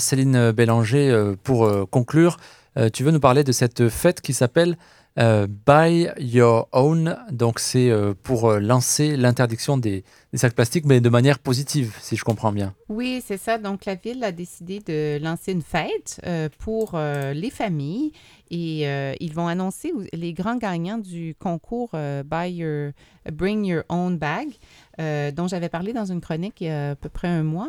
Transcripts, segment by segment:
Céline Bélanger, euh, pour euh, conclure, euh, tu veux nous parler de cette fête qui s'appelle euh, Buy Your Own. Donc, c'est euh, pour euh, lancer l'interdiction des, des sacs plastiques, mais de manière positive, si je comprends bien. Oui, c'est ça. Donc, la ville a décidé de lancer une fête pour les familles et ils vont annoncer les grands gagnants du concours Buy Your, Bring Your Own Bag, dont j'avais parlé dans une chronique il y a à peu près un mois.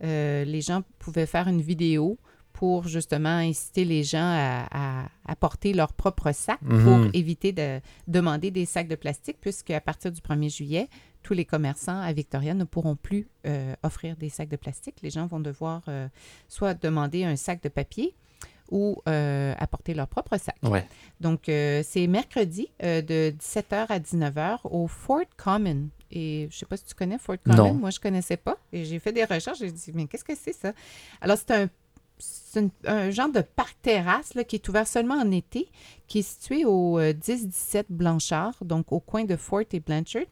les gens pouvaient faire une vidéo pour justement inciter les gens à, à apporter leur propre sac pour Mhm. éviter de demander des sacs de plastique, puisqu'à partir du 1er juillet, tous les commerçants à Victoria ne pourront plus euh, offrir des sacs de plastique. Les gens vont devoir euh, soit demander un sac de papier ou euh, apporter leur propre sac. Ouais. Donc, c'est mercredi de 17h à 19h au Fort Common. Et je ne sais pas si tu connais Fort Common. Non. Moi, je ne connaissais pas. Et j'ai fait des recherches. J'ai dit, mais qu'est-ce que c'est ça? Alors, c'est un, c'est un genre de parc terrasse là, qui est ouvert seulement en été, qui est situé au euh, 10-17 Blanchard, donc au coin de Fort et Blanchard.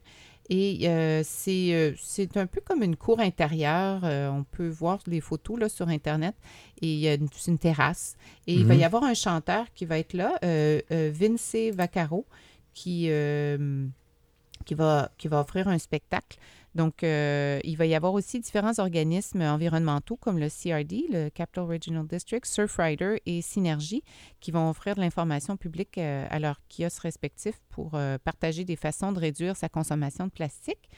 Et euh, c'est euh, c'est un peu comme une cour intérieure. Euh, on peut voir les photos là, sur Internet. Et il y a une, c'est une terrasse. Et il va Mhm. y avoir un chanteur qui va être là, Vince Vaccaro, qui, qui, va, offrir un spectacle. Donc, euh, il va y avoir aussi différents organismes environnementaux comme le CRD, le Capital Regional District, Surfrider et Synergie qui vont offrir de l'information publique euh, à leurs kiosques respectifs pour euh, partager des façons de réduire sa consommation de plastique.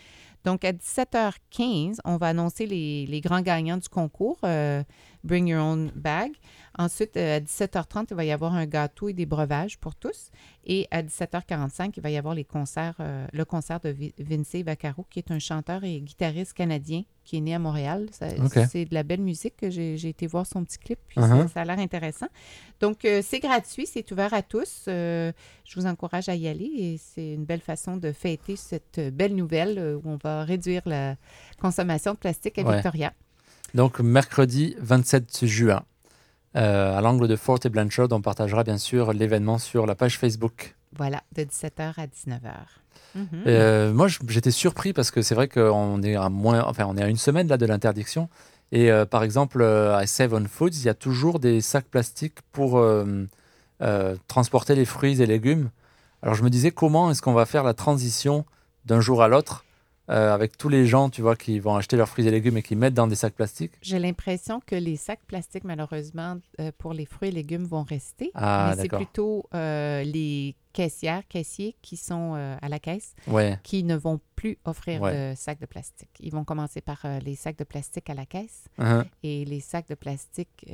Donc, à 17h15, on va annoncer les, les grands gagnants du concours euh, Bring Your Own Bag. Ensuite, euh, à 17h30, il va y avoir un gâteau et des breuvages pour tous. Et à 17h45, il va y avoir les concerts, euh, le concert de Vi- Vince Vaccaro, qui est un chanteur et guitariste canadien qui est né à Montréal. C'est de la belle musique que j'ai été voir son petit clip, puis Uh-huh. ça, ça a l'air intéressant. Donc, euh, c'est gratuit, c'est ouvert à tous. Euh, je vous encourage à y aller et c'est une belle façon de fêter cette belle nouvelle euh, où on va réduire la consommation de plastique à Ouais. Victoria. Donc, mercredi 27 juin, à l'angle de Fort et Blanchard, on partagera bien sûr l'événement sur la page Facebook. Voilà, de 17h à 19h. Mhm. Euh, moi, j'étais surpris parce que c'est vrai qu'on est à moins, enfin, on est à une semaine là de l'interdiction. Et euh, par exemple, euh, à Seven Foods, il y a toujours des sacs plastiques pour transporter les fruits et légumes. Alors je me disais, comment est-ce qu'on va faire la transition d'un jour à l'autre euh, avec tous les gens, tu vois, qui vont acheter leurs fruits et légumes et qui mettent dans des sacs plastiques J'ai l'impression que les sacs plastiques, malheureusement, euh, pour les fruits et légumes vont rester. Ah, mais c'est plutôt euh, les caissières, caissiers qui sont à la caisse Ouais, qui ne vont plus offrir Ouais. de sacs de plastique. Ils vont commencer par les sacs de plastique à la caisse Hein. et les sacs de plastique,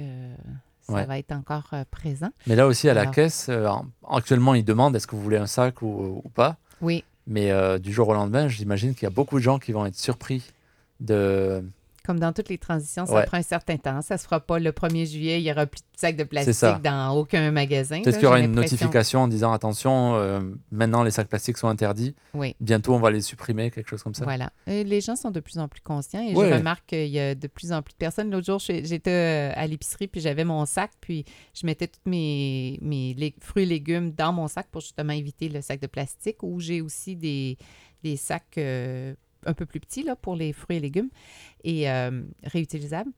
ça Ouais. va être encore euh, présent. Mais là aussi, à la caisse, euh, en- actuellement, ils demandent est-ce que vous voulez un sac ou, ou pas? Oui, Mais euh, du jour au lendemain, j'imagine qu'il y a beaucoup de gens qui vont être surpris de. Comme dans toutes les transitions, ça Ouais. prend un certain temps. Ça se fera pas le 1er juillet, il y aura plus de sacs de plastique dans aucun magasin. Peut-être qu'il y aura une notification en disant attention, euh, maintenant les sacs plastiques sont interdits. Oui. Bientôt, on va les supprimer, quelque chose comme ça. Voilà. Et les gens sont de plus en plus conscients et Ouais. je remarque qu'il y a de plus en plus de personnes. L'autre jour, j'étais euh, à l'épicerie puis j'avais mon sac puis je mettais tous mes, fruits et légumes dans mon sac pour justement éviter le sac de plastique ou j'ai aussi des, des sacs euh, un peu plus petits là, pour les fruits et légumes et euh, réutilisables.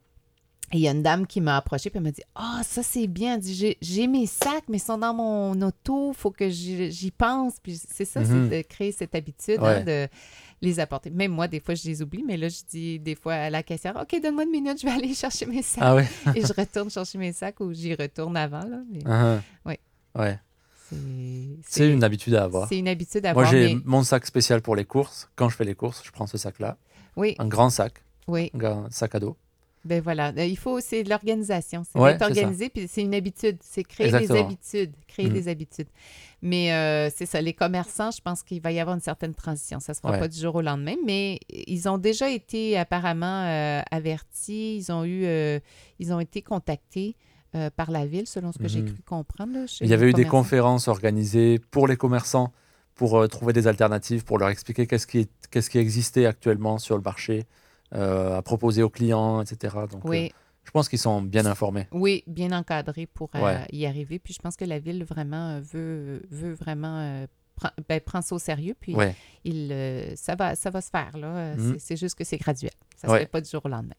Et il y a une dame qui m'a approchée puis elle m'a dit Ah, ça c'est bien. Elle dit J'ai- mes sacs, mais ils sont dans mon auto, faut que j'y pense. Puis c'est ça, Mhm. c'est de créer cette habitude Ouais. hein, de les apporter. Même moi, des fois, je les oublie, mais là, je dis des fois à la caissière OK, donne-moi une minute, je vais aller chercher mes sacs. Ah ouais? Et je retourne chercher mes sacs ou j'y retourne avant. Là, mais Ouais. Ouais. C'est- une habitude à avoir. C'est une habitude à Moi, avoir. j'ai mais- mon sac spécial pour les courses. Quand je fais les courses, je prends ce sac-là. Oui, Un grand sac, oui. un grand sac à dos. Ben voilà. Euh, Il faut, c'est de l'organisation. C'est Ouais, d'être organisé, puis c'est une habitude. C'est créer Exactement. des habitudes. Créer Mhm. des habitudes. Mais euh, c'est ça. Les commerçants, je pense qu'il va y avoir une certaine transition. Ça ne se fera Ouais. pas du jour au lendemain, mais ils ont déjà été apparemment euh, avertis. Ils ont eu, euh, ils ont été contactés euh, par la ville, selon ce que j'ai Mhm. cru comprendre. là, Il y avait eu des conférences organisées pour les commerçants pour euh, trouver des alternatives, pour leur expliquer qu'est-ce qui, est- qu'est-ce qui existait actuellement sur le marché, euh, à proposer aux clients, etc. Donc, Oui, je pense qu'ils sont bien informés. oui, bien encadrés pour Ouais. y arriver. Puis je pense que la ville vraiment veut, veut vraiment prend, ben, prend ça au sérieux. Puis Ouais. il, euh, ça, va, ça va se faire. là. Mhm. C'est- C'est juste que c'est graduel. Ça ne Ouais. se fait pas du jour au lendemain.